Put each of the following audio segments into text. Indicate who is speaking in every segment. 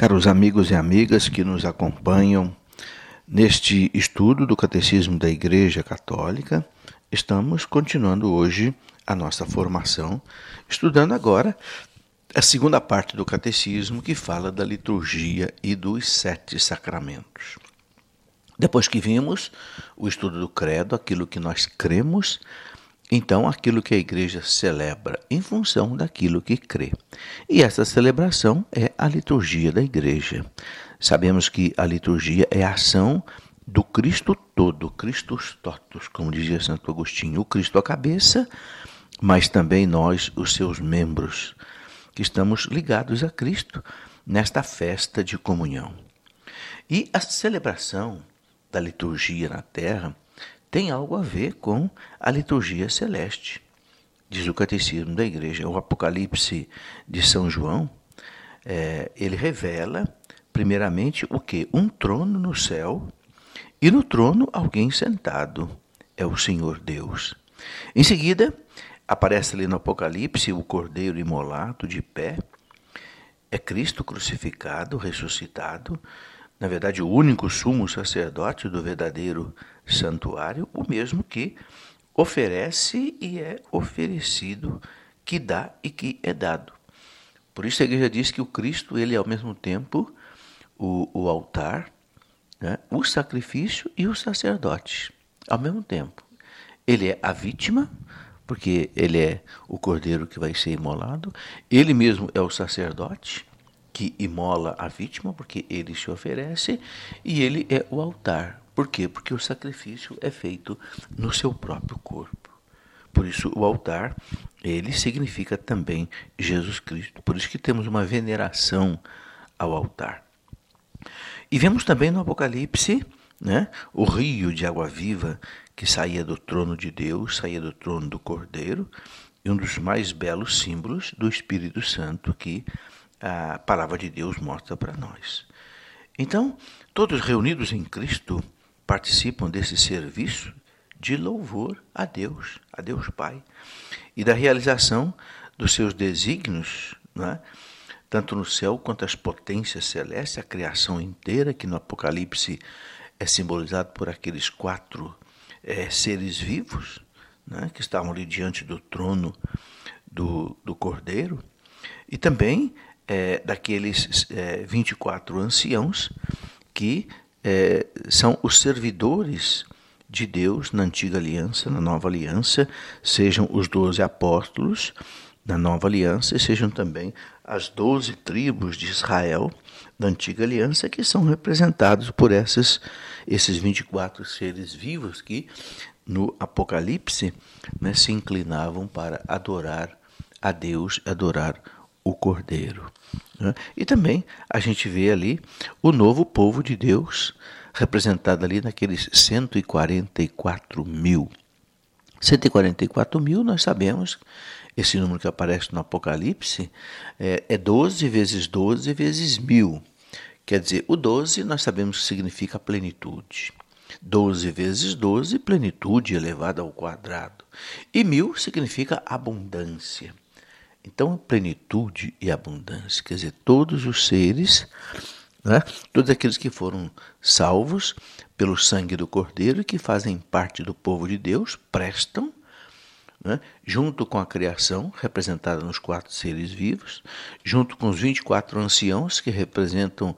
Speaker 1: Caros amigos e amigas que nos acompanham neste estudo do Catecismo da Igreja Católica, estamos continuando hoje a nossa formação, estudando agora a segunda parte do Catecismo que fala da liturgia e dos sete sacramentos. Depois que vimos o estudo do Credo, aquilo que nós cremos, então aquilo que a igreja celebra em função daquilo que crê. E essa celebração é a liturgia da igreja. Sabemos que a liturgia é a ação do Cristo todo, Christus totus, como dizia Santo Agostinho, o Cristo a cabeça, mas também nós, os seus membros, que estamos ligados a Cristo nesta festa de comunhão. E a celebração da liturgia na terra tem algo a ver com a liturgia celeste. Diz o Catecismo da Igreja, o Apocalipse de São João, é, ele revela, primeiramente, o que? Um trono no céu e no trono alguém sentado, é o Senhor Deus. Em seguida, aparece ali no Apocalipse o cordeiro imolado de pé, é Cristo crucificado, ressuscitado, na verdade, o único sumo sacerdote do verdadeiro santuário, o mesmo que oferece e é oferecido, que dá e que é dado. Por isso a igreja diz que o Cristo ele é ao mesmo tempo o, o altar, né, o sacrifício e o sacerdote, ao mesmo tempo. Ele é a vítima, porque ele é o cordeiro que vai ser imolado, ele mesmo é o sacerdote que imola a vítima, porque ele se oferece, e ele é o altar, por quê? Porque o sacrifício é feito no seu próprio corpo. Por isso o altar, ele significa também Jesus Cristo. Por isso que temos uma veneração ao altar. E vemos também no Apocalipse, né, o rio de água viva que saía do trono de Deus, saía do trono do Cordeiro, e um dos mais belos símbolos do Espírito Santo que a palavra de Deus mostra para nós. Então, todos reunidos em Cristo, participam desse serviço de louvor a Deus, a Deus Pai, e da realização dos seus desígnios, é? tanto no céu quanto as potências celestes, a criação inteira, que no Apocalipse é simbolizado por aqueles quatro é, seres vivos é? que estavam ali diante do trono do, do Cordeiro, e também é, daqueles é, 24 anciãos que é, são os servidores de Deus na antiga aliança, na nova aliança, sejam os doze apóstolos na nova aliança e sejam também as doze tribos de Israel da antiga aliança, que são representados por essas, esses 24 seres vivos que no Apocalipse né, se inclinavam para adorar a Deus, adorar o Cordeiro. Né? E também a gente vê ali o novo povo de Deus, representado ali naqueles 144 mil. 144 mil, nós sabemos, esse número que aparece no Apocalipse é, é 12 vezes 12 vezes mil. Quer dizer, o 12 nós sabemos que significa plenitude. 12 vezes 12, plenitude elevada ao quadrado. E mil significa abundância. Então, plenitude e abundância, quer dizer, todos os seres, né, todos aqueles que foram salvos pelo sangue do Cordeiro e que fazem parte do povo de Deus, prestam, né, junto com a criação, representada nos quatro seres vivos, junto com os 24 anciãos, que representam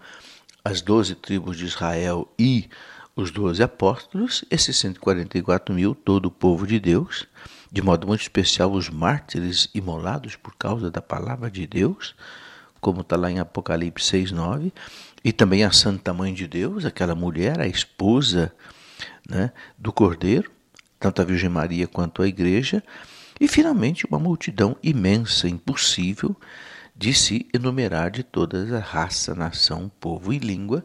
Speaker 1: as doze tribos de Israel e os doze apóstolos, esses 144 mil, todo o povo de Deus, de modo muito especial os mártires imolados por causa da palavra de Deus, como está lá em Apocalipse 6, 9, e também a Santa Mãe de Deus, aquela mulher, a esposa né, do Cordeiro, tanto a Virgem Maria quanto a Igreja, e finalmente uma multidão imensa, impossível de se enumerar de todas a raça, nação, povo e língua,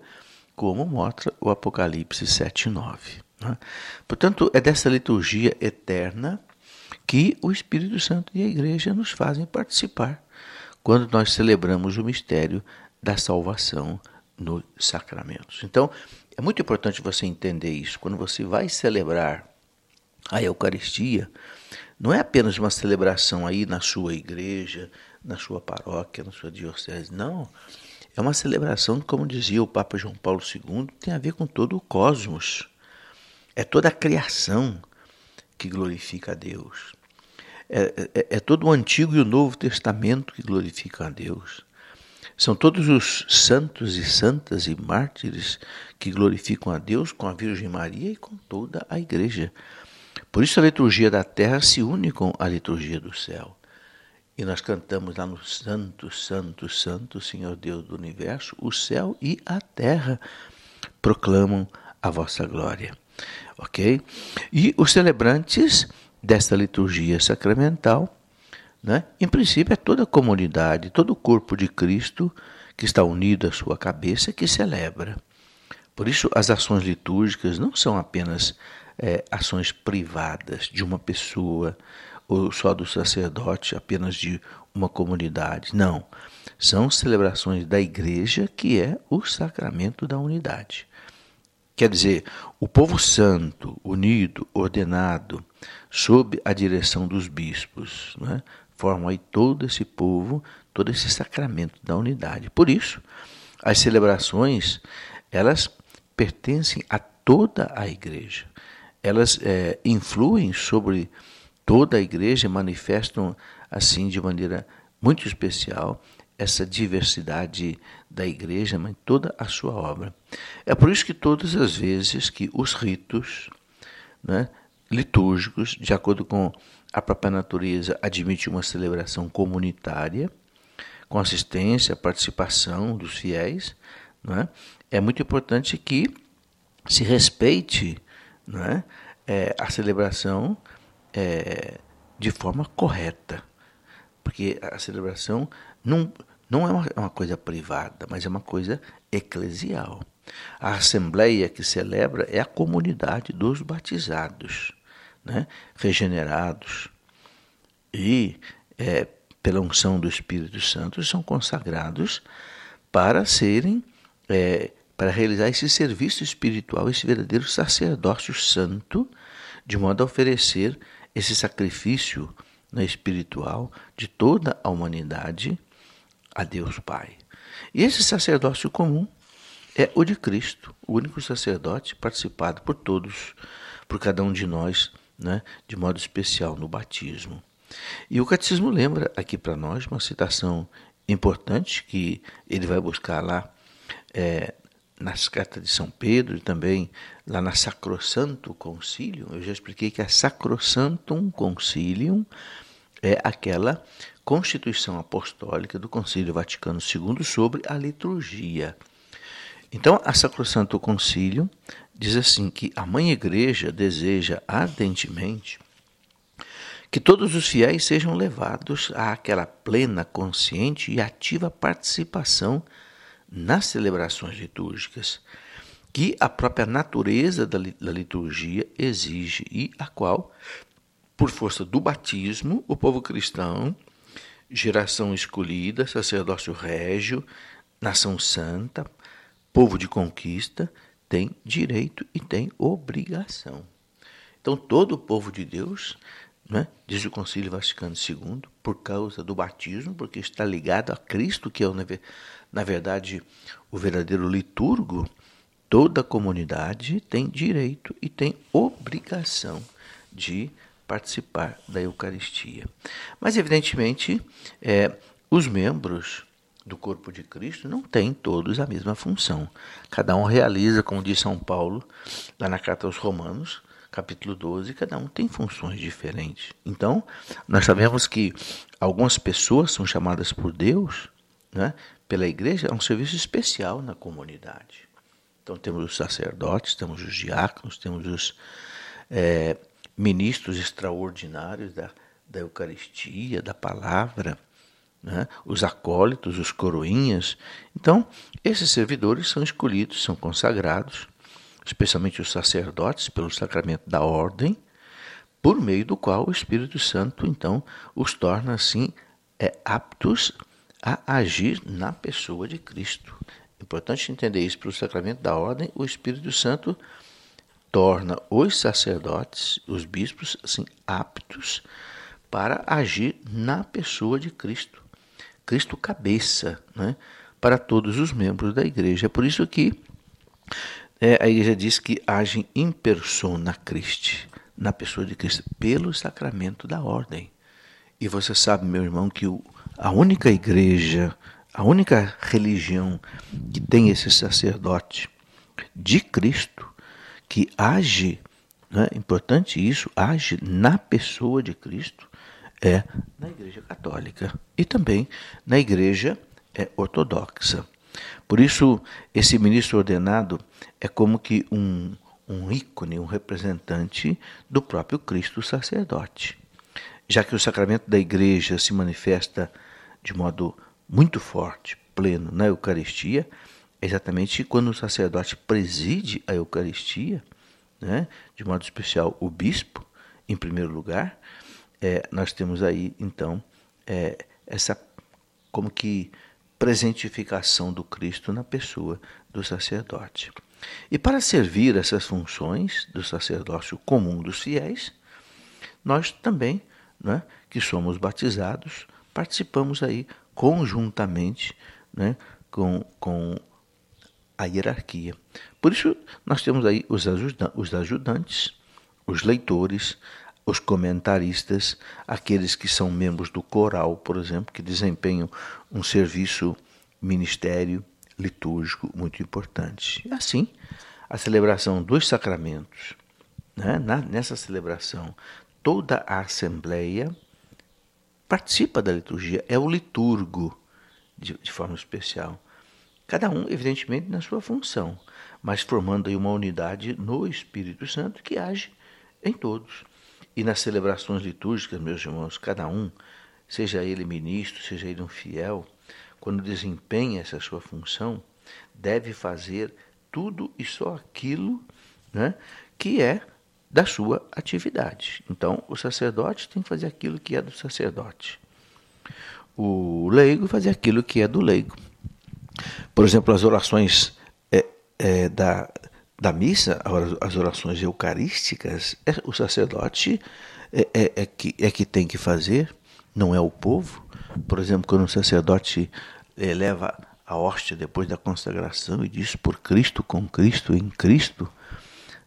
Speaker 1: como mostra o Apocalipse 7, 9. Né? Portanto, é dessa liturgia eterna que o Espírito Santo e a Igreja nos fazem participar quando nós celebramos o mistério da salvação nos sacramentos. Então, é muito importante você entender isso. Quando você vai celebrar a Eucaristia, não é apenas uma celebração aí na sua igreja, na sua paróquia, na sua diocese, não. é uma celebração, como dizia o Papa João Paulo II, tem a ver com todo o cosmos. É toda a criação que glorifica a Deus. É, é, é todo o Antigo e o Novo Testamento que glorificam a Deus. São todos os santos e santas e mártires que glorificam a Deus com a Virgem Maria e com toda a Igreja. Por isso a liturgia da terra se une com a liturgia do céu. E nós cantamos lá no Santo, Santo, Santo, Senhor Deus do Universo, o céu e a terra proclamam a vossa glória. Ok? E os celebrantes desta liturgia sacramental, né, em princípio, é toda a comunidade, todo o corpo de Cristo que está unido à sua cabeça que celebra. Por isso, as ações litúrgicas não são apenas é, ações privadas de uma pessoa ou só do sacerdote, apenas de uma comunidade. Não. São celebrações da igreja, que é o sacramento da unidade. Quer dizer, o povo santo, unido, ordenado, sob a direção dos bispos, né, formam aí todo esse povo, todo esse sacramento da unidade. Por isso, as celebrações, elas pertencem a toda a igreja. Elas é, influem sobre toda a igreja manifestam assim de maneira muito especial essa diversidade da igreja, mas toda a sua obra. É por isso que todas as vezes que os ritos né, litúrgicos, de acordo com a própria natureza, admitem uma celebração comunitária, com assistência, participação dos fiéis, é? é muito importante que se respeite é? É, a celebração é, de forma correta. Porque a celebração não, não é uma, é uma coisa privada, mas é uma coisa eclesial. A assembleia que celebra é a comunidade dos batizados, né? regenerados e, é, pela unção do Espírito Santo, são consagrados para serem, é, para realizar esse serviço espiritual, esse verdadeiro sacerdócio santo, de modo a oferecer esse sacrifício né, espiritual de toda a humanidade a Deus Pai. E esse sacerdócio comum é o de Cristo, o único sacerdote participado por todos, por cada um de nós, né, de modo especial no batismo. E o catecismo lembra aqui para nós uma citação importante que ele vai buscar lá é, nas cartas de São Pedro e também lá na Sacrosanto Concilium, eu já expliquei que a Sacrosantum Concilium é aquela constituição apostólica do Concílio Vaticano II sobre a liturgia. Então, a Sacrosanto Concilium diz assim que a Mãe Igreja deseja ardentemente que todos os fiéis sejam levados àquela plena, consciente e ativa participação nas celebrações litúrgicas, que a própria natureza da, liturgia exige e a qual, por força do batismo, o povo cristão, geração escolhida, sacerdócio régio, nação santa, povo de conquista, tem direito e tem obrigação. Então, todo o povo de Deus, né, diz o Concílio Vaticano II, por causa do batismo, porque está ligado a Cristo, que é na verdade, o verdadeiro liturgo, toda a comunidade tem direito e tem obrigação de participar da Eucaristia. Mas, evidentemente, é, os membros do corpo de Cristo não têm todos a mesma função. Cada um realiza, como diz São Paulo, lá na carta aos Romanos, capítulo 12, cada um tem funções diferentes. Então, nós sabemos que algumas pessoas são chamadas por Deus né, pela igreja é um serviço especial na comunidade. Então temos os sacerdotes, temos os diáconos, temos os é, ministros extraordinários da, da Eucaristia, da palavra, né? os acólitos, os coroinhas. Então, esses servidores são escolhidos, são consagrados, especialmente os sacerdotes, pelo sacramento da ordem, por meio do qual o Espírito Santo, então, os torna assim é, aptos a agir na pessoa de Cristo. Importante entender isso para o sacramento da ordem, o Espírito Santo torna os sacerdotes, os bispos, assim, aptos para agir na pessoa de Cristo. Cristo cabeça, né? para todos os membros da igreja. É por isso que é, a igreja diz que agem in persona Christi, na pessoa de Cristo, pelo sacramento da ordem. E você sabe, meu irmão, que o, a única igreja, a única religião que tem esse sacerdote de Cristo, que age, né, importante isso, age na pessoa de Cristo, é na Igreja Católica e também na Igreja é, Ortodoxa. Por isso, esse ministro ordenado é como que um, um ícone, um representante do próprio Cristo sacerdote. Já que o sacramento da igreja se manifesta de modo muito forte, pleno na Eucaristia, é exatamente quando o sacerdote preside a Eucaristia, né, de modo especial o bispo, em primeiro lugar, é, nós temos aí então é, essa como que presentificação do Cristo na pessoa do sacerdote. E para servir essas funções do sacerdócio comum dos fiéis, nós também, né, que somos batizados, participamos aí conjuntamente né, com, com a hierarquia. Por isso, nós temos aí os, ajudantes, os leitores, os comentaristas, aqueles que são membros do coral, por exemplo, que desempenham um serviço ministério litúrgico muito importante. Assim, a celebração dos sacramentos, né? nessa celebração, toda a Assembleia participa da liturgia, é o liturgo de, de forma especial. Cada um, evidentemente, na sua função, mas formando aí uma unidade no Espírito Santo que age em todos. E nas celebrações litúrgicas, meus irmãos, cada um, seja ele ministro, seja ele um fiel, quando desempenha essa sua função, deve fazer tudo e só aquilo né, que é da sua atividade. Então, o sacerdote tem que fazer aquilo que é do sacerdote. O leigo fazer aquilo que é do leigo. Por exemplo, as orações é, é, da, da missa, as orações eucarísticas, é, o sacerdote é, é, é, que, é que tem que fazer, não é o povo. Por exemplo, quando o sacerdote eleva a hóstia depois da consagração e diz: Por Cristo, com Cristo, em Cristo,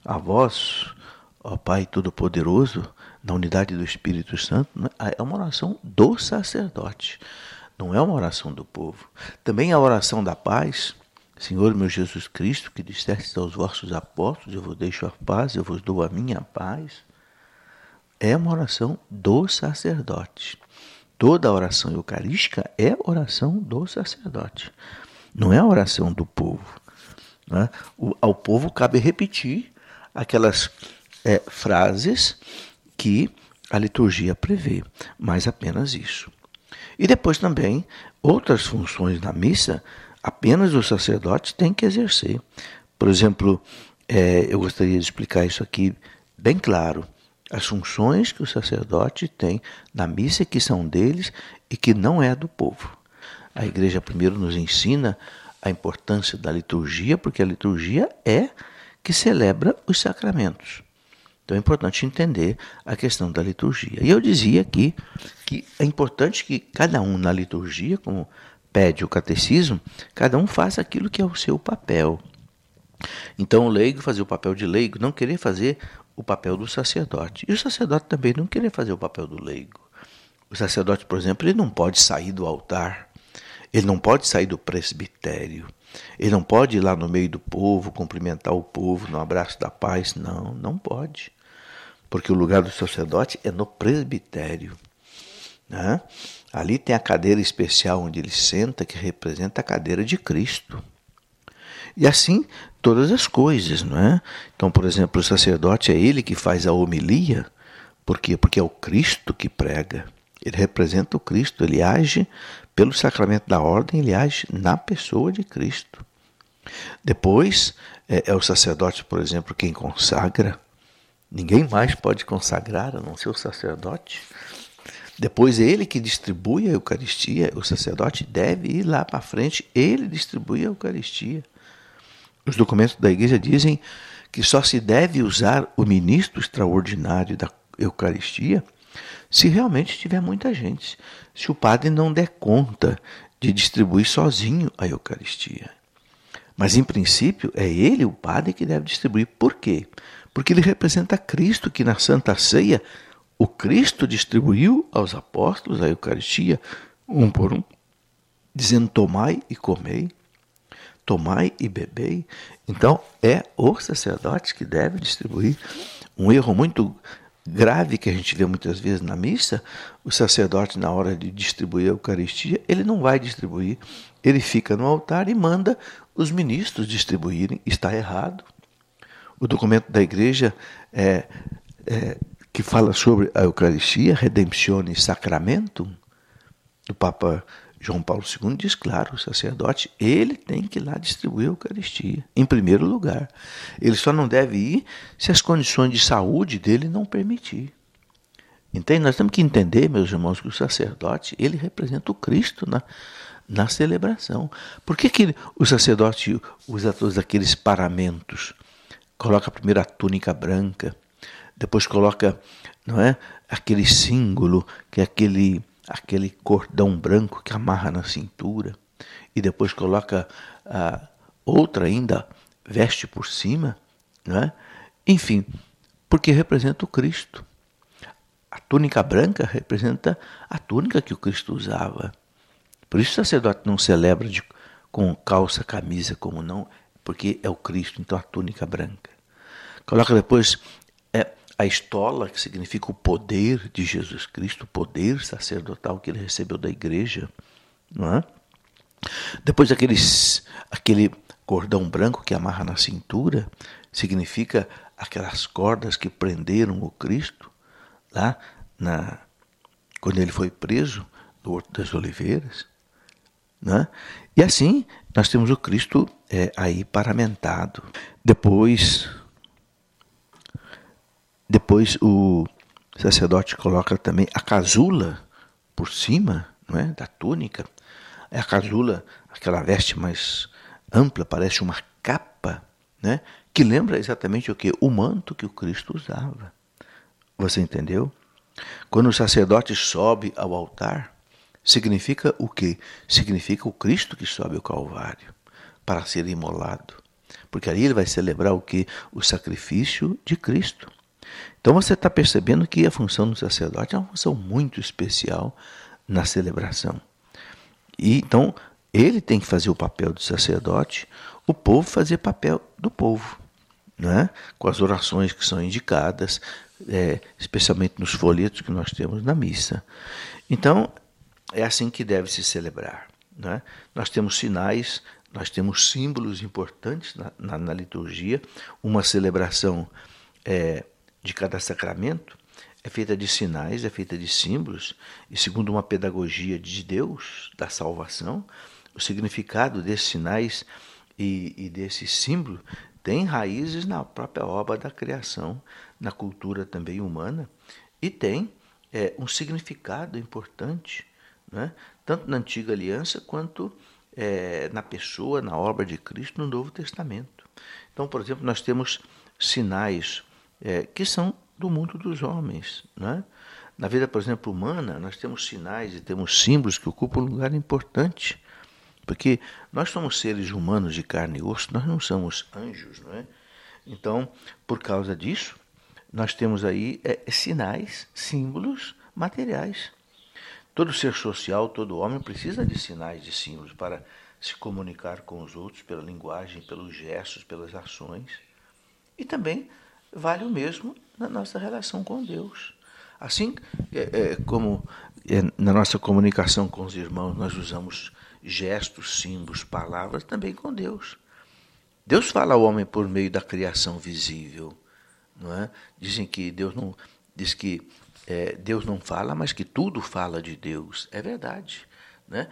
Speaker 1: a vós, ó Pai Todo-Poderoso, na unidade do Espírito Santo, né, é uma oração do sacerdote, não é uma oração do povo. Também a oração da paz Senhor meu Jesus Cristo, que disseste aos vossos apóstolos, eu vos deixo a paz, eu vos dou a minha paz, é uma oração do sacerdote. Toda oração eucarística é oração do sacerdote, não é a oração do povo. Né? O, ao povo cabe repetir aquelas é, frases que a liturgia prevê, mas apenas isso. E depois também outras funções na missa apenas o sacerdote tem que exercer. Por exemplo, é, eu gostaria de explicar isso aqui bem claro. As funções que o sacerdote tem na missa que são deles e que não é do povo. A igreja primeiro nos ensina a importância da liturgia, porque a liturgia é que celebra os sacramentos. Então é importante entender a questão da liturgia. E eu dizia aqui que é importante que cada um na liturgia, como pede o catecismo, cada um faça aquilo que é o seu papel. Então, o leigo fazer o papel de leigo, não querer fazer o papel do sacerdote. E o sacerdote também não querer fazer o papel do leigo. O sacerdote, por exemplo, ele não pode sair do altar, ele não pode sair do presbitério, ele não pode ir lá no meio do povo, cumprimentar o povo no abraço da paz. Não, não pode. Porque o lugar do sacerdote é no presbitério. Né? Ali tem a cadeira especial onde ele senta, que representa a cadeira de Cristo. E assim todas as coisas, não é? Então, por exemplo, o sacerdote é ele que faz a homilia, por quê? Porque é o Cristo que prega. Ele representa o Cristo, ele age pelo sacramento da ordem, ele age na pessoa de Cristo. Depois, é, é o sacerdote, por exemplo, quem consagra. Ninguém mais pode consagrar a não ser o sacerdote. Depois ele que distribui a Eucaristia, o sacerdote deve ir lá para frente, ele distribui a Eucaristia. Os documentos da igreja dizem que só se deve usar o ministro extraordinário da Eucaristia se realmente tiver muita gente. Se o padre não der conta de distribuir sozinho a Eucaristia. Mas, em princípio, é ele, o padre, que deve distribuir. Por quê? Porque ele representa Cristo, que na Santa Ceia, o Cristo distribuiu aos apóstolos a Eucaristia, um por um, dizendo: Tomai e comei, tomai e bebei. Então, é o sacerdote que deve distribuir. Um erro muito grave que a gente vê muitas vezes na missa, o sacerdote, na hora de distribuir a Eucaristia, ele não vai distribuir, ele fica no altar e manda os ministros distribuírem. Está errado. O documento da igreja é, é, que fala sobre a Eucaristia, Redemptione Sacramentum, do Papa João Paulo II diz claro, o sacerdote, ele tem que ir lá distribuir a Eucaristia, em primeiro lugar. Ele só não deve ir se as condições de saúde dele não permitir. Entende? Nós temos que entender, meus irmãos, que o sacerdote, ele representa o Cristo na, na celebração. Por que, que o sacerdote usa todos aqueles paramentos? Coloca primeiro a túnica branca, depois coloca não é, aquele símbolo, que é aquele aquele cordão branco que amarra na cintura e depois coloca a outra ainda veste por cima, né? enfim, porque representa o Cristo. A túnica branca representa a túnica que o Cristo usava. Por isso o sacerdote não celebra de, com calça, camisa, como não, porque é o Cristo, então a túnica branca. Coloca depois a estola, que significa o poder de Jesus Cristo, o poder sacerdotal que ele recebeu da igreja, não é? Depois aqueles, aquele cordão branco que amarra na cintura, significa aquelas cordas que prenderam o Cristo lá na quando ele foi preso no Horto das Oliveiras. Né? E assim nós temos o Cristo é, aí paramentado. Depois depois o sacerdote coloca também a casula por cima não é, da túnica. É a casula, aquela veste mais ampla, parece uma capa, né, que lembra exatamente o que? O manto que o Cristo usava. Você entendeu? Quando o sacerdote sobe ao altar, significa o que? Significa o Cristo que sobe ao Calvário para ser imolado. Porque ali ele vai celebrar o que? O sacrifício de Cristo. Então você está percebendo que a função do sacerdote é uma função muito especial na celebração. E então ele tem que fazer o papel do sacerdote, o povo fazer papel do povo, né? com as orações que são indicadas, é, especialmente nos folhetos que nós temos na missa. Então é assim que deve se celebrar. Né? Nós temos sinais, nós temos símbolos importantes na, na, na liturgia, uma celebração é, de cada sacramento é feita de sinais, é feita de símbolos, e segundo uma pedagogia de Deus, da salvação, o significado desses sinais e, e desses símbolos tem raízes na própria obra da criação, na cultura também humana, e tem é, um significado importante, né? tanto na antiga aliança quanto é, na pessoa, na obra de Cristo no Novo Testamento. Então, por exemplo, nós temos sinais é, que são do mundo dos homens. Né? Na vida, por exemplo, humana, nós temos sinais e temos símbolos que ocupam um lugar importante. Porque nós somos seres humanos de carne e osso, nós não somos anjos, não é? Então, por causa disso, nós temos aí é, sinais, símbolos materiais. Todo ser social, todo homem precisa de sinais, de símbolos para se comunicar com os outros pela linguagem, pelos gestos, pelas ações. E também vale o mesmo na nossa relação com Deus. Assim é, é, como é, na nossa comunicação com os irmãos nós usamos gestos, símbolos, palavras, também com Deus. Deus fala ao homem por meio da criação visível, não é? Dizem que Deus não diz que é, Deus não fala, mas que tudo fala de Deus. É verdade, né?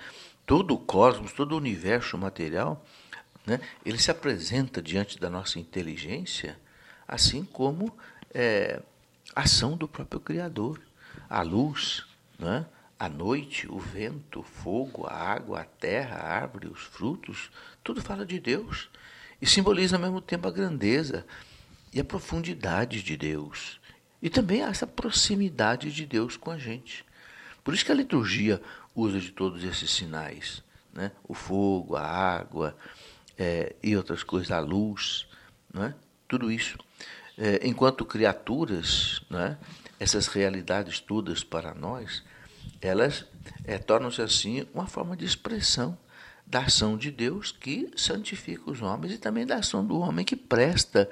Speaker 1: Todo o cosmos, todo o universo material, né? Ele se apresenta diante da nossa inteligência assim como é, ação do próprio Criador. A luz, né? a noite, o vento, o fogo, a água, a terra, a árvore, os frutos, tudo fala de Deus e simboliza ao mesmo tempo a grandeza e a profundidade de Deus e também essa proximidade de Deus com a gente. Por isso que a liturgia usa de todos esses sinais, né? o fogo, a água é, e outras coisas, a luz, né? Tudo isso. É, enquanto criaturas, né? essas realidades todas para nós, elas é, tornam-se assim uma forma de expressão da ação de Deus que santifica os homens e também da ação do homem que presta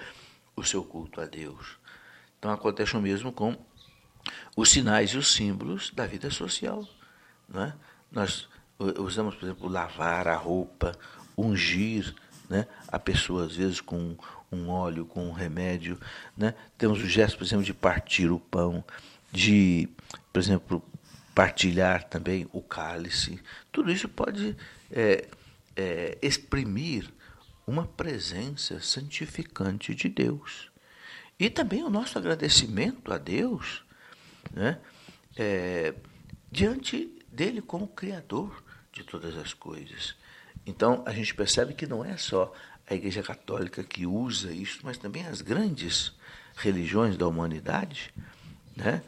Speaker 1: o seu culto a Deus. Então acontece o mesmo com os sinais e os símbolos da vida social. Não é? Nós usamos, por exemplo, lavar a roupa, ungir né, a pessoa, às vezes, com um óleo, com um remédio. Né? Temos o gesto, por exemplo, de partir o pão, de, por exemplo, partilhar também o cálice. Tudo isso pode é, é, exprimir uma presença santificante de Deus. E também o nosso agradecimento a Deus né, é, diante dele como Criador de todas as coisas. Então a gente percebe que não é só a Igreja Católica que usa isso, mas também as grandes religiões da humanidade, né,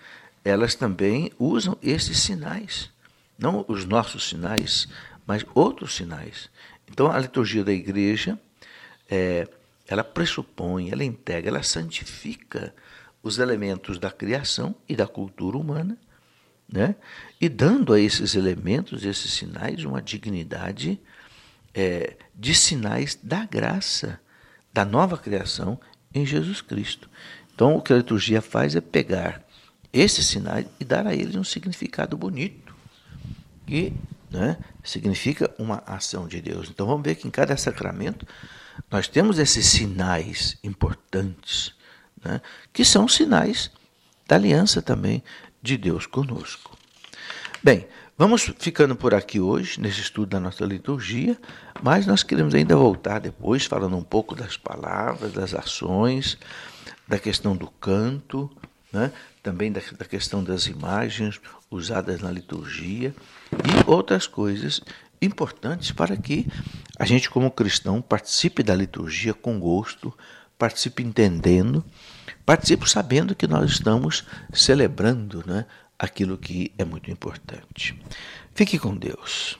Speaker 1: elas também usam esses sinais, não os nossos sinais, mas outros sinais. Então a liturgia da Igreja é, ela pressupõe, ela integra, ela santifica os elementos da criação e da cultura humana, né? e dando a esses elementos, esses sinais, uma dignidade é, de sinais da graça, da nova criação em Jesus Cristo. Então, o que a liturgia faz é pegar esses sinais e dar a eles um significado bonito, que né, significa uma ação de Deus. Então, vamos ver que em cada sacramento nós temos esses sinais importantes, né, que são sinais da aliança também de Deus conosco. Bem, vamos ficando por aqui hoje, nesse estudo da nossa liturgia, mas nós queremos ainda voltar depois, falando um pouco das palavras, das ações, da questão do canto, né, também da, da questão das imagens usadas na liturgia e outras coisas importantes para que a gente, como cristão, participe da liturgia com gosto, participe entendendo, participe sabendo que nós estamos celebrando né, aquilo que é muito importante. Fique com Deus.